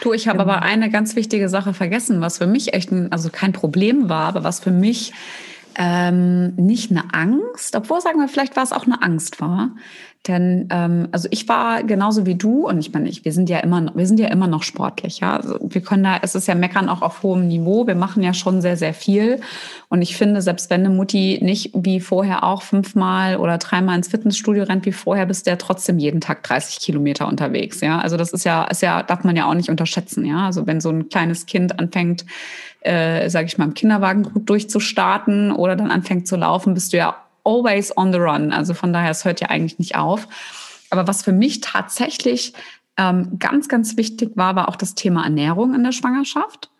Du, ich habe genau. aber eine ganz wichtige Sache vergessen, was für mich echt ein, also kein Problem war, aber was für mich ähm, nicht eine Angst, obwohl sagen wir, vielleicht war es auch eine Angst war. Denn ähm, also ich war genauso wie du und ich meine, ich, wir sind ja immer, wir sind ja immer noch sportlich, ja. Also wir können da, es ist ja meckern auch auf hohem Niveau. Wir machen ja schon sehr, sehr viel. Und ich finde, selbst wenn eine Mutti nicht wie vorher auch fünfmal oder dreimal ins Fitnessstudio rennt wie vorher, bist der trotzdem jeden Tag 30 Kilometer unterwegs, ja. Also das ist ja, ist ja, darf man ja auch nicht unterschätzen, ja. Also wenn so ein kleines Kind anfängt, äh, sage ich mal, im Kinderwagen gut durchzustarten oder dann anfängt zu laufen, bist du ja always on the run. Also von daher, es hört ja eigentlich nicht auf. Aber was für mich tatsächlich ähm, ganz, ganz wichtig war, war auch das Thema Ernährung in der Schwangerschaft,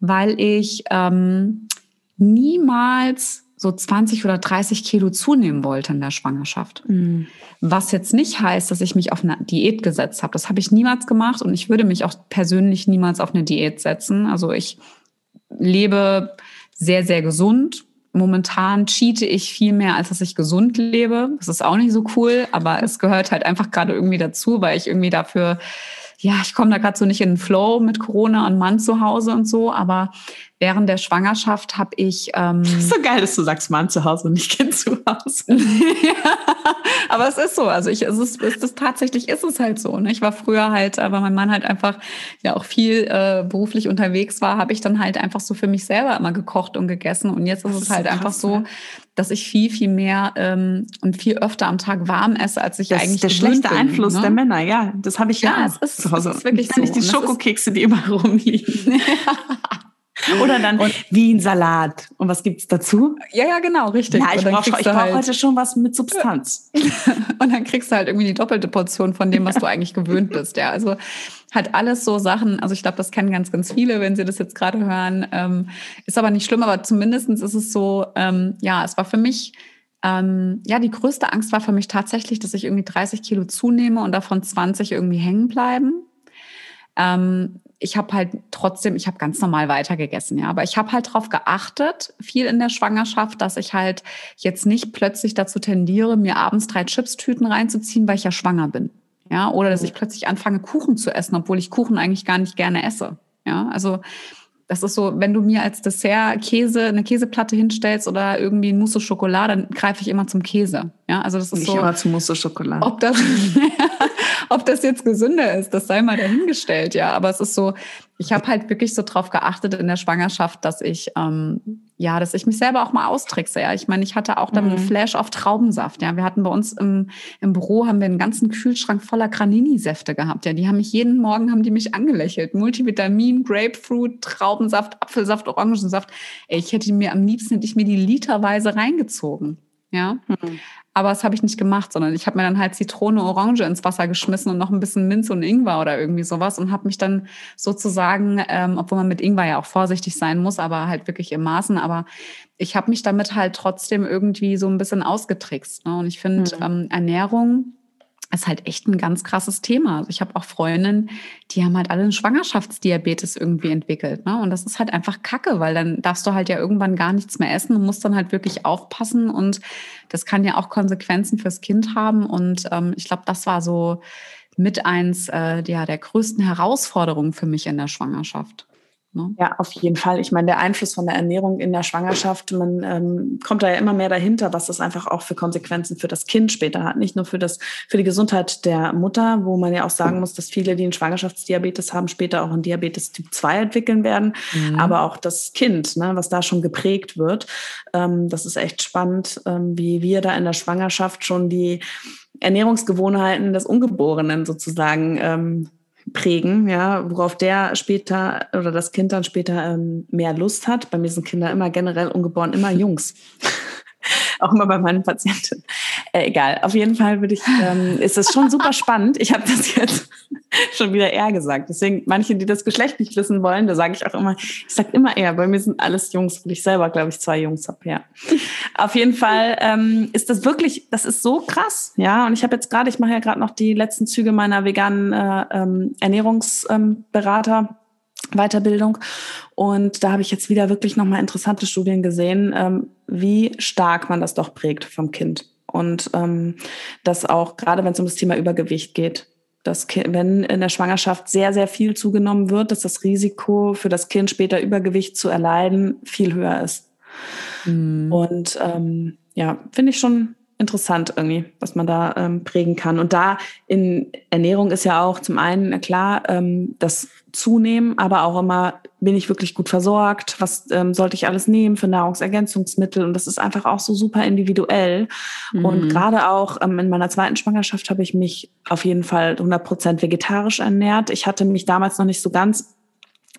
weil ich ähm, niemals so 20 oder 30 Kilo zunehmen wollte in der Schwangerschaft. Mhm. Was jetzt nicht heißt, dass ich mich auf eine Diät gesetzt habe. Das habe ich niemals gemacht und ich würde mich auch persönlich niemals auf eine Diät setzen. Also ich lebe sehr, sehr gesund. Momentan cheate ich viel mehr, als dass ich gesund lebe. Das ist auch nicht so cool, aber es gehört halt einfach gerade irgendwie dazu, weil ich irgendwie dafür ja, ich komme da gerade so nicht in den Flow mit Corona und Mann zu Hause und so, aber während der Schwangerschaft habe ich. Ähm, [LAUGHS] so geil, dass du sagst Mann zu Hause und nicht Kind zu Hause. [LAUGHS] aber es ist so. Also ich, es ist, es ist tatsächlich ist es halt so. Ne? Ich war früher halt, aber mein Mann halt einfach ja auch viel äh, beruflich unterwegs war, habe ich dann halt einfach so für mich selber immer gekocht und gegessen. Und jetzt ist es halt krass, einfach so, dass ich viel, viel mehr ähm, und viel öfter am Tag warm esse, als ich das eigentlich Das ist der schlechte bin, Einfluss ne? der Männer, ja. Das habe ich ja, ja es ist, zu Hause. Es ist wirklich so. nicht die Schokokekse, die immer [LAUGHS] rumliegen. [LAUGHS] Oder dann und, wie ein Salat. Und was gibt's dazu? Ja, ja, genau, richtig. Ja, ich brauche brauch halt, heute schon was mit Substanz. [LAUGHS] und dann kriegst du halt irgendwie die doppelte Portion von dem, was du eigentlich gewöhnt bist. Ja, also hat alles so Sachen, also ich glaube, das kennen ganz, ganz viele, wenn sie das jetzt gerade hören. Ähm, ist aber nicht schlimm, aber zumindestens ist es so, ähm, ja, es war für mich, ähm, ja, die größte Angst war für mich tatsächlich, dass ich irgendwie 30 Kilo zunehme und davon 20 irgendwie hängen bleiben. Ähm, ich habe halt trotzdem, ich habe ganz normal weitergegessen, ja, aber ich habe halt darauf geachtet, viel in der Schwangerschaft, dass ich halt jetzt nicht plötzlich dazu tendiere, mir abends drei Chipstüten reinzuziehen, weil ich ja schwanger bin. Ja, oder dass ich plötzlich anfange, Kuchen zu essen, obwohl ich Kuchen eigentlich gar nicht gerne esse. Ja, also das ist so, wenn du mir als Dessert Käse, eine Käseplatte hinstellst oder irgendwie ein Mousse Schokolade, dann greife ich immer zum Käse. Ja, also das ist Nicht so. immer zum Mousse Schokolade. Ob das, [LAUGHS] ob das jetzt gesünder ist, das sei mal dahingestellt, ja. Aber es ist so, ich habe halt wirklich so drauf geachtet in der Schwangerschaft, dass ich ähm, ja, dass ich mich selber auch mal austrickse. Ja, ich meine, ich hatte auch dann mhm. einen Flash auf Traubensaft. Ja, wir hatten bei uns im, im Büro haben wir einen ganzen Kühlschrank voller Granini-Säfte gehabt. Ja, die haben mich jeden Morgen haben die mich angelächelt. Multivitamin, Grapefruit, Traubensaft, Apfelsaft, Orangensaft. Ey, ich hätte mir am liebsten hätte ich mir die literweise reingezogen. Ja. Mhm. Aber das habe ich nicht gemacht, sondern ich habe mir dann halt Zitrone, Orange ins Wasser geschmissen und noch ein bisschen Minz und Ingwer oder irgendwie sowas und habe mich dann sozusagen, ähm, obwohl man mit Ingwer ja auch vorsichtig sein muss, aber halt wirklich im Maßen, aber ich habe mich damit halt trotzdem irgendwie so ein bisschen ausgetrickst. Ne? Und ich finde, mhm. ähm, Ernährung ist halt echt ein ganz krasses Thema. Also ich habe auch Freundinnen, die haben halt alle einen Schwangerschaftsdiabetes irgendwie entwickelt. Ne? Und das ist halt einfach Kacke, weil dann darfst du halt ja irgendwann gar nichts mehr essen und musst dann halt wirklich aufpassen. Und das kann ja auch Konsequenzen fürs Kind haben. Und ähm, ich glaube, das war so mit eins äh, ja, der größten Herausforderungen für mich in der Schwangerschaft. Ne? Ja, auf jeden Fall. Ich meine, der Einfluss von der Ernährung in der Schwangerschaft, man ähm, kommt da ja immer mehr dahinter, was das einfach auch für Konsequenzen für das Kind später hat. Nicht nur für das, für die Gesundheit der Mutter, wo man ja auch sagen muss, dass viele, die einen Schwangerschaftsdiabetes haben, später auch einen Diabetes Typ 2 entwickeln werden, mhm. aber auch das Kind, ne, was da schon geprägt wird. Ähm, das ist echt spannend, ähm, wie wir da in der Schwangerschaft schon die Ernährungsgewohnheiten des Ungeborenen sozusagen ähm, prägen, ja, worauf der später oder das Kind dann später ähm, mehr Lust hat. Bei mir sind Kinder immer generell ungeboren, immer [LAUGHS] Jungs. [LAUGHS] auch immer bei meinen Patienten. Äh, egal, auf jeden Fall würde ich, ähm, ist das schon super spannend. Ich habe das jetzt [LAUGHS] schon wieder eher gesagt. Deswegen, manche, die das Geschlecht nicht wissen wollen, da sage ich auch immer, ich sage immer eher, bei mir sind alles Jungs, weil ich selber, glaube ich, zwei Jungs habe, ja. [LAUGHS] Auf jeden Fall ähm, ist das wirklich, das ist so krass, ja. Und ich habe jetzt gerade, ich mache ja gerade noch die letzten Züge meiner veganen äh, ähm, Ernährungsberater. Ähm, Weiterbildung. Und da habe ich jetzt wieder wirklich nochmal interessante Studien gesehen, ähm, wie stark man das doch prägt vom Kind. Und ähm, dass auch gerade wenn es um das Thema Übergewicht geht, dass wenn in der Schwangerschaft sehr, sehr viel zugenommen wird, dass das Risiko für das Kind später Übergewicht zu erleiden viel höher ist. Mhm. Und ähm, ja, finde ich schon interessant irgendwie, was man da ähm, prägen kann. Und da in Ernährung ist ja auch zum einen klar ähm, das Zunehmen, aber auch immer, bin ich wirklich gut versorgt? Was ähm, sollte ich alles nehmen für Nahrungsergänzungsmittel? Und das ist einfach auch so super individuell. Mhm. Und gerade auch ähm, in meiner zweiten Schwangerschaft habe ich mich auf jeden Fall 100 Prozent vegetarisch ernährt. Ich hatte mich damals noch nicht so ganz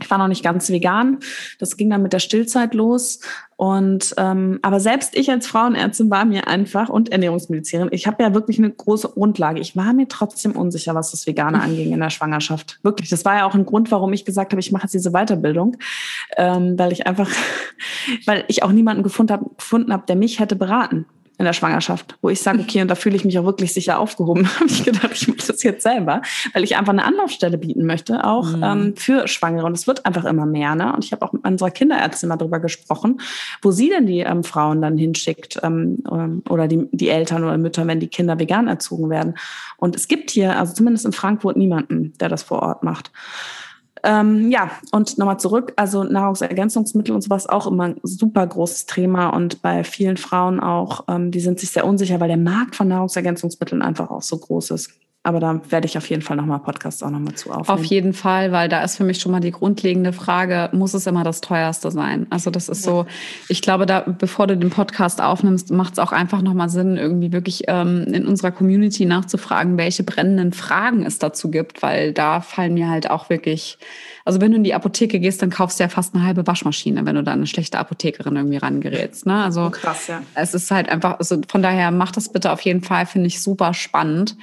Ich war noch nicht ganz vegan. Das ging dann mit der Stillzeit los. Und ähm, aber selbst ich als Frauenärztin war mir einfach und Ernährungsmedizinerin, ich habe ja wirklich eine große Grundlage. Ich war mir trotzdem unsicher, was das Vegane anging in der Schwangerschaft. Wirklich. Das war ja auch ein Grund, warum ich gesagt habe, ich mache jetzt diese Weiterbildung, ähm, weil ich einfach, [LAUGHS] weil ich auch niemanden gefunden habe, gefunden habe, der mich hätte beraten in der Schwangerschaft, wo ich sage, okay, und da fühle ich mich auch wirklich sicher aufgehoben. [LAUGHS] habe ich gedacht, ich mache das jetzt selber, weil ich einfach eine Anlaufstelle bieten möchte, auch mhm. ähm, für Schwangere. Und es wird einfach immer mehr. Ne? Und ich habe auch mit unserer Kinderärztin mal darüber gesprochen, wo sie denn die ähm, Frauen dann hinschickt ähm, ähm, oder die, die Eltern oder Mütter, wenn die Kinder vegan erzogen werden. Und es gibt hier, also zumindest in Frankfurt, niemanden, der das vor Ort macht. Ähm, ja, und nochmal zurück, also Nahrungsergänzungsmittel und sowas auch immer ein super großes Thema und bei vielen Frauen auch, ähm, die sind sich sehr unsicher, weil der Markt von Nahrungsergänzungsmitteln einfach auch so groß ist. Aber da werde ich auf jeden Fall nochmal Podcasts auch nochmal zu aufnehmen. Auf jeden Fall, weil da ist für mich schon mal die grundlegende Frage, muss es immer das teuerste sein? Also das ist ja. so, ich glaube, da, bevor du den Podcast aufnimmst, macht es auch einfach nochmal Sinn, irgendwie wirklich ähm, in unserer Community nachzufragen, welche brennenden Fragen es dazu gibt, weil da fallen mir halt auch wirklich, also wenn du in die Apotheke gehst, dann kaufst du ja fast eine halbe Waschmaschine, wenn du da eine schlechte Apothekerin irgendwie rangerätst. Ne? Also oh, krass, ja. Es ist halt einfach, also von daher mach das bitte auf jeden Fall, finde ich super spannend.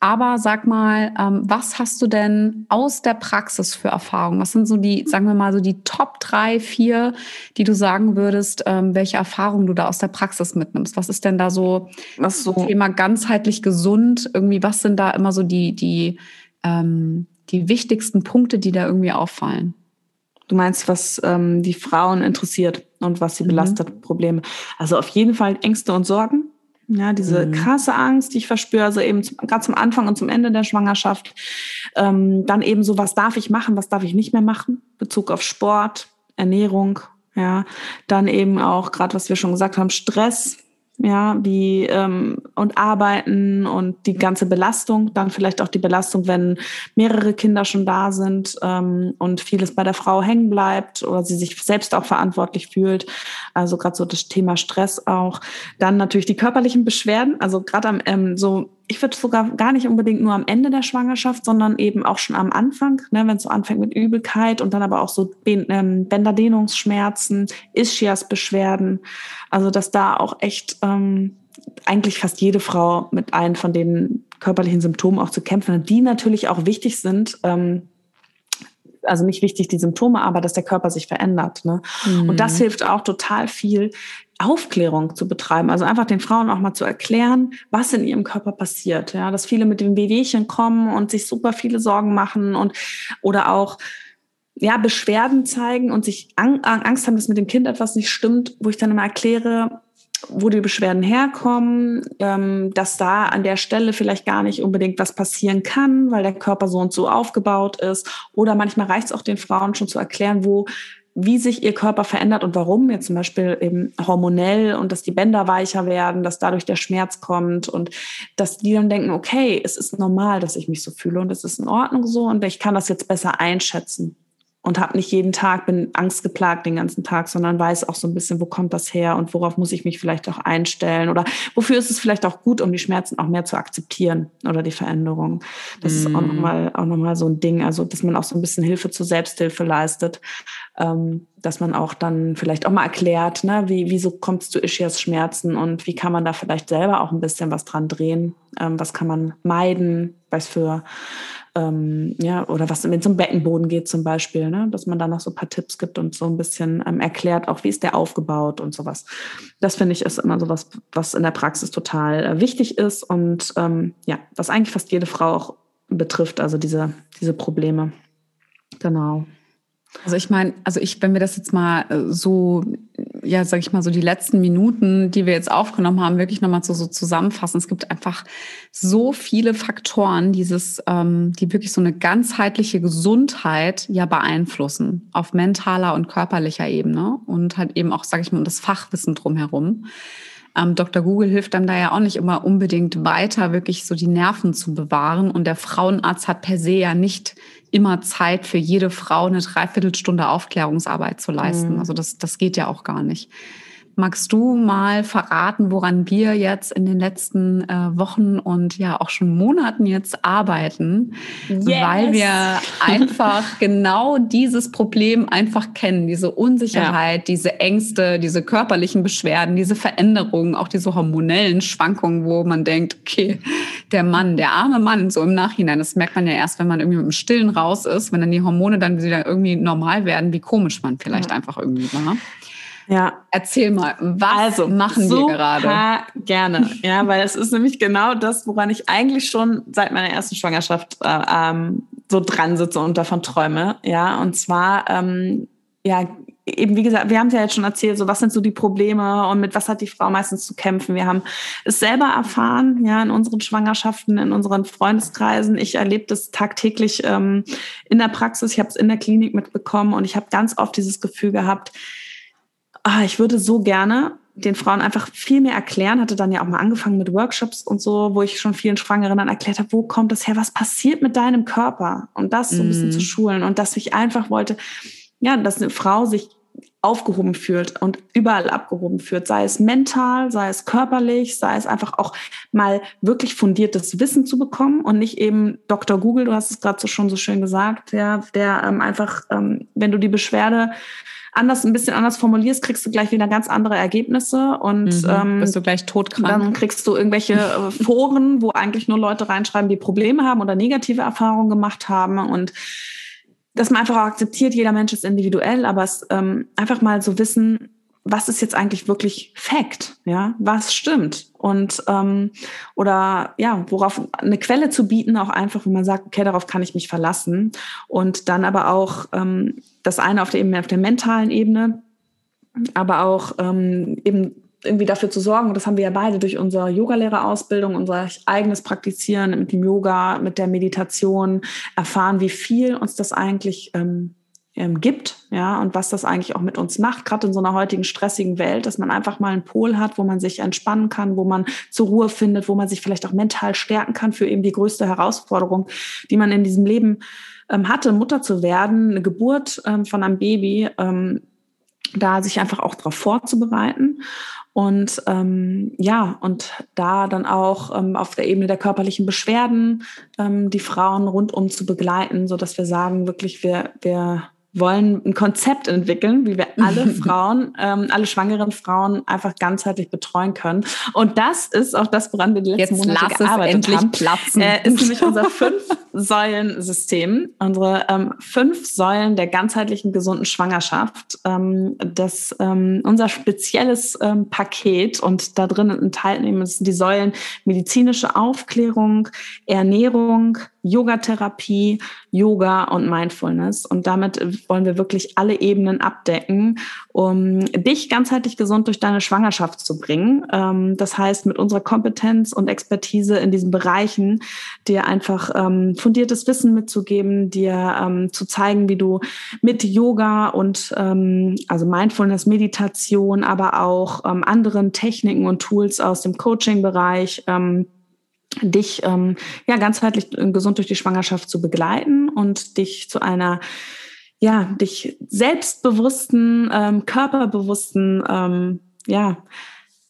Aber sag mal, ähm, was hast du denn aus der Praxis für Erfahrungen? Was sind so die, sagen wir mal, so die Top drei, vier, die du sagen würdest, ähm, welche Erfahrungen du da aus der Praxis mitnimmst? Was ist denn da so, was so Thema ganzheitlich gesund? Irgendwie, was sind da immer so die, die, ähm, die wichtigsten Punkte, die da irgendwie auffallen? Du meinst, was ähm, die Frauen interessiert und was sie mhm. belastet, Probleme. Also auf jeden Fall Ängste und Sorgen. Ja, diese mhm. krasse Angst, die ich verspüre, also eben gerade zum Anfang und zum Ende der Schwangerschaft. Ähm, dann eben so, was darf ich machen, was darf ich nicht mehr machen? Bezug auf Sport, Ernährung, ja. Dann eben auch, gerade was wir schon gesagt haben, Stress, ja, wie ähm, und arbeiten und die ganze Belastung, dann vielleicht auch die Belastung, wenn mehrere Kinder schon da sind ähm, und vieles bei der Frau hängen bleibt oder sie sich selbst auch verantwortlich fühlt. Also gerade so das Thema Stress auch. Dann natürlich die körperlichen Beschwerden, also gerade am ähm, so ich würde sogar gar nicht unbedingt nur am Ende der Schwangerschaft, sondern eben auch schon am Anfang, ne, wenn es so anfängt mit Übelkeit und dann aber auch so ähm, Bänderdehnungsschmerzen, Ischias-Beschwerden. Also dass da auch echt ähm, eigentlich fast jede Frau mit einem von den körperlichen Symptomen auch zu kämpfen hat, die natürlich auch wichtig sind. Ähm, also nicht wichtig die Symptome, aber dass der Körper sich verändert. Ne? Mhm. Und das mhm. hilft auch total viel, Aufklärung zu betreiben, also einfach den Frauen auch mal zu erklären, was in ihrem Körper passiert, ja, dass viele mit dem Wehwehchen kommen und sich super viele Sorgen machen und oder auch ja Beschwerden zeigen und sich Angst haben, dass mit dem Kind etwas nicht stimmt, wo ich dann immer erkläre, wo die Beschwerden herkommen, ähm, dass da an der Stelle vielleicht gar nicht unbedingt was passieren kann, weil der Körper so und so aufgebaut ist. Oder manchmal reicht es auch den Frauen schon zu erklären, wo wie sich ihr Körper verändert und warum, jetzt zum Beispiel eben hormonell und dass die Bänder weicher werden, dass dadurch der Schmerz kommt und dass die dann denken, okay, es ist normal, dass ich mich so fühle und es ist in Ordnung so und ich kann das jetzt besser einschätzen und habe nicht jeden Tag, bin angstgeplagt den ganzen Tag, sondern weiß auch so ein bisschen, wo kommt das her und worauf muss ich mich vielleicht auch einstellen oder wofür ist es vielleicht auch gut, um die Schmerzen auch mehr zu akzeptieren oder die Veränderung. Das mm. ist auch nochmal auch noch mal so ein Ding, also dass man auch so ein bisschen Hilfe zur Selbsthilfe leistet, ähm, dass man auch dann vielleicht auch mal erklärt, ne, wie, wieso kommt es zu Ischias Schmerzen und wie kann man da vielleicht selber auch ein bisschen was dran drehen, ähm, was kann man meiden, was für ähm, ja, oder was, wenn es um Beckenboden geht zum Beispiel, ne, dass man da noch so ein paar Tipps gibt und so ein bisschen ähm, erklärt, auch wie ist der aufgebaut und sowas. Das finde ich ist immer so was, was in der Praxis total äh, wichtig ist und ähm, ja, was eigentlich fast jede Frau auch betrifft, also diese, diese Probleme. Genau. Also ich meine, also ich, wenn wir das jetzt mal äh, so, ja, sag ich mal, so die letzten Minuten, die wir jetzt aufgenommen haben, wirklich nochmal so, so zusammenfassen. Es gibt einfach so viele Faktoren, dieses, ähm, die wirklich so eine ganzheitliche Gesundheit ja beeinflussen auf mentaler und körperlicher Ebene und halt eben auch, sag ich mal, das Fachwissen drumherum. Ähm, Dr. Google hilft einem da ja auch nicht immer unbedingt weiter, wirklich so die Nerven zu bewahren. Und der Frauenarzt hat per se ja nicht immer Zeit für jede Frau eine Dreiviertelstunde Aufklärungsarbeit zu leisten. Mhm. Also das, das geht ja auch gar nicht. Magst du mal verraten, woran wir jetzt in den letzten äh, Wochen und ja auch schon Monaten jetzt arbeiten, yes. weil wir [LAUGHS] einfach genau dieses Problem einfach kennen, diese Unsicherheit, ja. diese Ängste, diese körperlichen Beschwerden, diese Veränderungen, auch diese hormonellen Schwankungen, wo man denkt, okay, der Mann, der arme Mann, so im Nachhinein, das merkt man ja erst, wenn man irgendwie mit dem Stillen raus ist, wenn dann die Hormone dann wieder irgendwie normal werden, wie komisch man vielleicht ja. einfach irgendwie war. Ja. Erzähl mal, was also, machen wir gerade? Gerne, ja, weil es ist nämlich genau das, woran ich eigentlich schon seit meiner ersten Schwangerschaft äh, ähm, so dran sitze und davon träume. Ja, und zwar, ähm, ja, eben wie gesagt, wir haben es ja jetzt schon erzählt, so was sind so die Probleme und mit was hat die Frau meistens zu kämpfen. Wir haben es selber erfahren, ja, in unseren Schwangerschaften, in unseren Freundeskreisen. Ich erlebe das tagtäglich ähm, in der Praxis. Ich habe es in der Klinik mitbekommen und ich habe ganz oft dieses Gefühl gehabt, ah, ich würde so gerne den Frauen einfach viel mehr erklären, hatte dann ja auch mal angefangen mit Workshops und so, wo ich schon vielen Schwangeren dann erklärt habe, wo kommt das her, was passiert mit deinem Körper und das so ein bisschen mm. zu schulen und dass ich einfach wollte, ja, dass eine Frau sich aufgehoben fühlt und überall abgehoben fühlt, sei es mental, sei es körperlich, sei es einfach auch mal wirklich fundiertes Wissen zu bekommen und nicht eben Dr. Google, du hast es gerade so schon so schön gesagt, ja, der ähm, einfach, ähm, wenn du die Beschwerde anders, ein bisschen anders formulierst, kriegst du gleich wieder ganz andere Ergebnisse und mhm, ähm, bist du gleich todkrank. Dann kriegst du irgendwelche äh, Foren, wo eigentlich nur Leute reinschreiben, die Probleme haben oder negative Erfahrungen gemacht haben und dass man einfach auch akzeptiert, jeder Mensch ist individuell, aber es ähm, einfach mal so wissen, was ist jetzt eigentlich wirklich Fact, ja, was stimmt? Und ähm, oder ja, worauf eine Quelle zu bieten, auch einfach, wo man sagt, okay, darauf kann ich mich verlassen und dann aber auch ähm, das eine auf der Ebene, auf der mentalen Ebene, aber auch ähm, eben irgendwie dafür zu sorgen, und das haben wir ja beide durch unsere Yogalehrerausbildung, unser eigenes Praktizieren mit dem Yoga, mit der Meditation erfahren, wie viel uns das eigentlich ähm, ähm, gibt, ja, und was das eigentlich auch mit uns macht, gerade in so einer heutigen stressigen Welt, dass man einfach mal einen Pol hat, wo man sich entspannen kann, wo man zur Ruhe findet, wo man sich vielleicht auch mental stärken kann für eben die größte Herausforderung, die man in diesem Leben ähm, hatte, Mutter zu werden, eine Geburt ähm, von einem Baby, ähm, da sich einfach auch darauf vorzubereiten. Und ähm, ja, und da dann auch ähm, auf der Ebene der körperlichen Beschwerden ähm, die Frauen rundum zu begleiten, so dass wir sagen, wirklich, wir, wir wollen ein Konzept entwickeln, wie wir alle [LAUGHS] Frauen, ähm, alle schwangeren Frauen einfach ganzheitlich betreuen können. Und das ist auch das, woran wir die letzten Jetzt Monate gearbeitet haben. Platzen. Äh, ist nämlich unser [LAUGHS] Fünf-Säulen-System, unsere ähm, fünf Säulen der ganzheitlichen gesunden Schwangerschaft. Ähm, das ähm, unser spezielles ähm, Paket und da drin enthalten sind die Säulen medizinische Aufklärung, Ernährung, Yogatherapie, Yoga und Mindfulness. Und damit wollen wir wirklich alle Ebenen abdecken, um dich ganzheitlich gesund durch deine Schwangerschaft zu bringen. Ähm, das heißt, mit unserer Kompetenz und Expertise in diesen Bereichen dir einfach ähm, fundiertes Wissen mitzugeben, dir ähm, zu zeigen, wie du mit Yoga und also Mindfulness, Meditation, aber auch anderen Techniken und Tools aus dem Coaching-Bereich dich ähm, ja ganzheitlich gesund durch die Schwangerschaft zu begleiten und dich zu einer ja dich selbstbewussten ähm, körperbewussten ähm, ja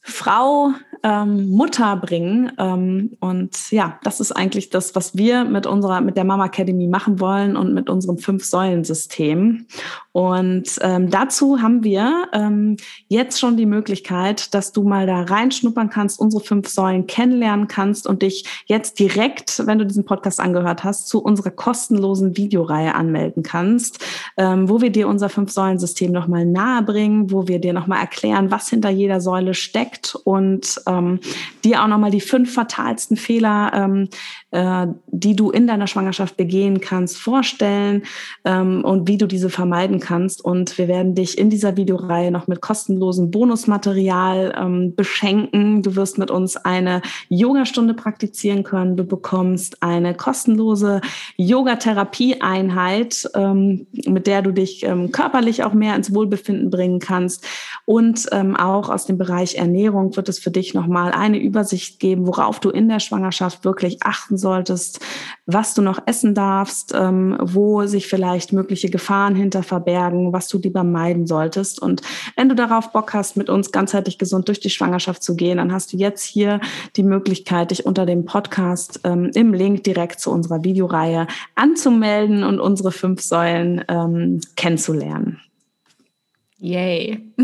Frau ähm, Mutter bringen. Ähm, und ja, das ist eigentlich das, was wir mit unserer, mit der Mama Academy machen wollen und mit unserem Fünf-Säulen-System. Und ähm, dazu haben wir ähm, jetzt schon die Möglichkeit, dass du mal da reinschnuppern kannst, unsere fünf Säulen kennenlernen kannst und dich jetzt direkt, wenn du diesen Podcast angehört hast, zu unserer kostenlosen Videoreihe anmelden kannst, ähm, wo wir dir unser Fünf-Säulen-System nochmal nahe bringen, wo wir dir nochmal erklären, was hinter jeder Säule steckt und ähm, dir auch nochmal die fünf fatalsten Fehler, ähm, äh, die du in deiner Schwangerschaft begehen kannst, vorstellen ähm, und wie du diese vermeiden kannst. Und wir werden dich in dieser Videoreihe noch mit kostenlosem Bonusmaterial ähm, beschenken. Du wirst mit uns eine Yogastunde praktizieren können. Du bekommst eine kostenlose Yogatherapie-Einheit, ähm, mit der du dich ähm, körperlich auch mehr ins Wohlbefinden bringen kannst. Und ähm, auch aus dem Bereich Ernährung wird es für dich nochmal eine Übersicht geben, worauf du in der Schwangerschaft wirklich achten sollst solltest, was du noch essen darfst, ähm, wo sich vielleicht mögliche Gefahren hinter verbergen, was du lieber meiden solltest. Und wenn du darauf Bock hast, mit uns ganzheitlich gesund durch die Schwangerschaft zu gehen, dann hast du jetzt hier die Möglichkeit, dich unter dem Podcast ähm, im Link direkt zu unserer Videoreihe anzumelden und unsere fünf Säulen ähm, kennenzulernen. Yay. [LAUGHS]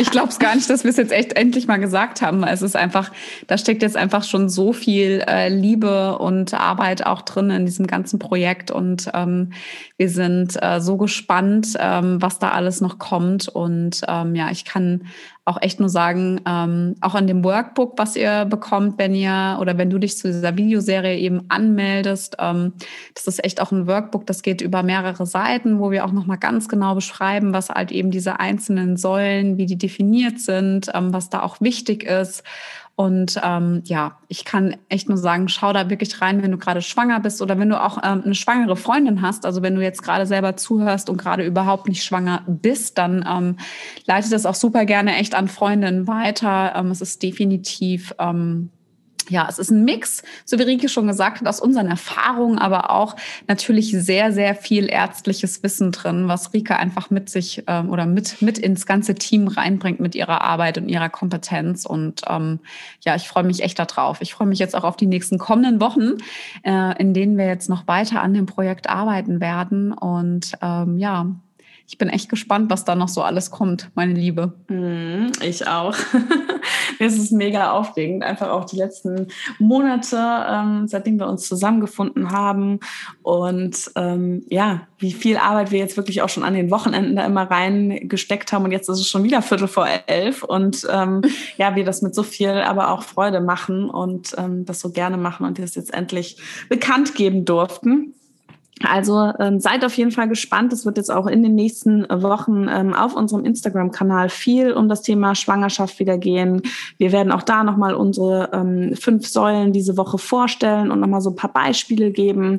ich glaube es gar nicht, dass wir es jetzt echt endlich mal gesagt haben. Es ist einfach, da steckt jetzt einfach schon so viel äh, Liebe und Arbeit auch drin in diesem ganzen Projekt. Und ähm, wir sind äh, so gespannt, ähm, was da alles noch kommt. Und ähm, ja, ich kann auch echt nur sagen, ähm, auch an dem Workbook, was ihr bekommt, wenn ihr oder wenn du dich zu dieser Videoserie eben anmeldest, ähm, das ist echt auch ein Workbook, das geht über mehrere Seiten, wo wir auch nochmal ganz genau beschreiben, was halt eben diese einzelnen Säulen, wie die definiert sind, ähm, was da auch wichtig ist und ähm, ja, ich kann echt nur sagen, schau da wirklich rein, wenn du gerade schwanger bist oder wenn du auch ähm, eine schwangere Freundin hast. Also wenn du jetzt gerade selber zuhörst und gerade überhaupt nicht schwanger bist, dann ähm, leite das auch super gerne echt an Freundinnen weiter. Ähm, es ist definitiv ähm, ja, es ist ein Mix, so wie Rike schon gesagt hat, aus unseren Erfahrungen, aber auch natürlich sehr, sehr viel ärztliches Wissen drin, was Rike einfach mit sich ähm, oder mit, mit ins ganze Team reinbringt mit ihrer Arbeit und ihrer Kompetenz. Und ähm, ja, ich freue mich echt darauf. Ich freue mich jetzt auch auf die nächsten kommenden Wochen, äh, in denen wir jetzt noch weiter an dem Projekt arbeiten werden. Und ähm, ja, ich bin echt gespannt, was da noch so alles kommt, meine Liebe. Mm, ich auch. [LAUGHS] es ist mega aufregend, einfach auch die letzten Monate, ähm, seitdem wir uns zusammengefunden haben und ähm, ja, wie viel Arbeit wir jetzt wirklich auch schon an den Wochenenden da immer reingesteckt haben und jetzt ist es schon wieder Viertel vor elf und ähm, [LAUGHS] ja, wir das mit so viel, aber auch Freude machen und ähm, das so gerne machen und das jetzt endlich bekannt geben durften. Also ähm, seid auf jeden Fall gespannt. Es wird jetzt auch in den nächsten Wochen ähm, auf unserem Instagram-Kanal viel um das Thema Schwangerschaft wieder gehen. Wir werden auch da nochmal unsere ähm, fünf Säulen diese Woche vorstellen und nochmal so ein paar Beispiele geben.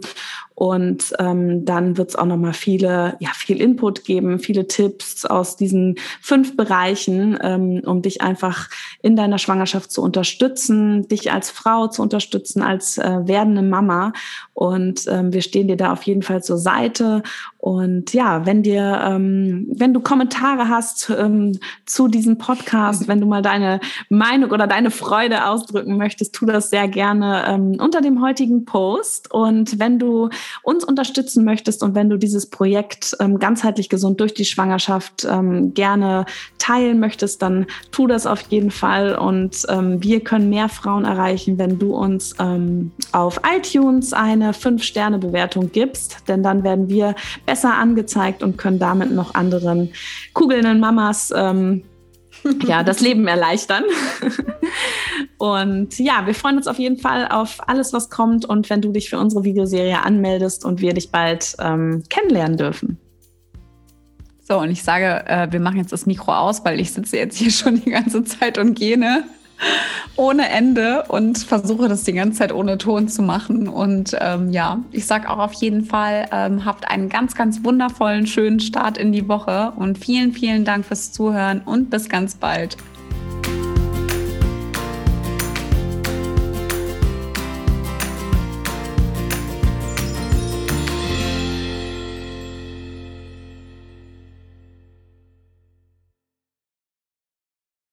Und ähm, dann wird es auch nochmal viele, ja, viel Input geben, viele Tipps aus diesen fünf Bereichen, ähm, um dich einfach in deiner Schwangerschaft zu unterstützen, dich als Frau zu unterstützen, als äh, werdende Mama. Und ähm, wir stehen dir da auf jeden Fall zur Seite und ja, wenn dir, ähm, wenn du Kommentare hast ähm, zu diesem Podcast, [LAUGHS] wenn du mal deine Meinung oder deine Freude ausdrücken möchtest, tu das sehr gerne ähm, unter dem heutigen Post. Und wenn du uns unterstützen möchtest und wenn du dieses Projekt ähm, ganzheitlich gesund durch die Schwangerschaft ähm, gerne teilen möchtest, dann tu das auf jeden Fall. Und ähm, wir können mehr Frauen erreichen, wenn du uns auf iTunes eine 5-Sterne-Bewertung gibst, denn dann werden wir besser angezeigt und können damit noch anderen kugelnden Mamas ähm, [LAUGHS] ja, das Leben erleichtern. [LAUGHS] und ja, wir freuen uns auf jeden Fall auf alles, was kommt und wenn du dich für unsere Videoserie anmeldest und wir dich bald ähm, kennenlernen dürfen. So, und ich sage, äh, wir machen jetzt das Mikro aus, weil ich sitze jetzt hier schon die ganze Zeit und gähne ohne Ende und versuche das die ganze Zeit ohne Ton zu machen. Und ähm, ja, ich sage auch auf jeden Fall, ähm, habt einen ganz, ganz wundervollen, schönen Start in die Woche und vielen, vielen Dank fürs Zuhören und bis ganz bald.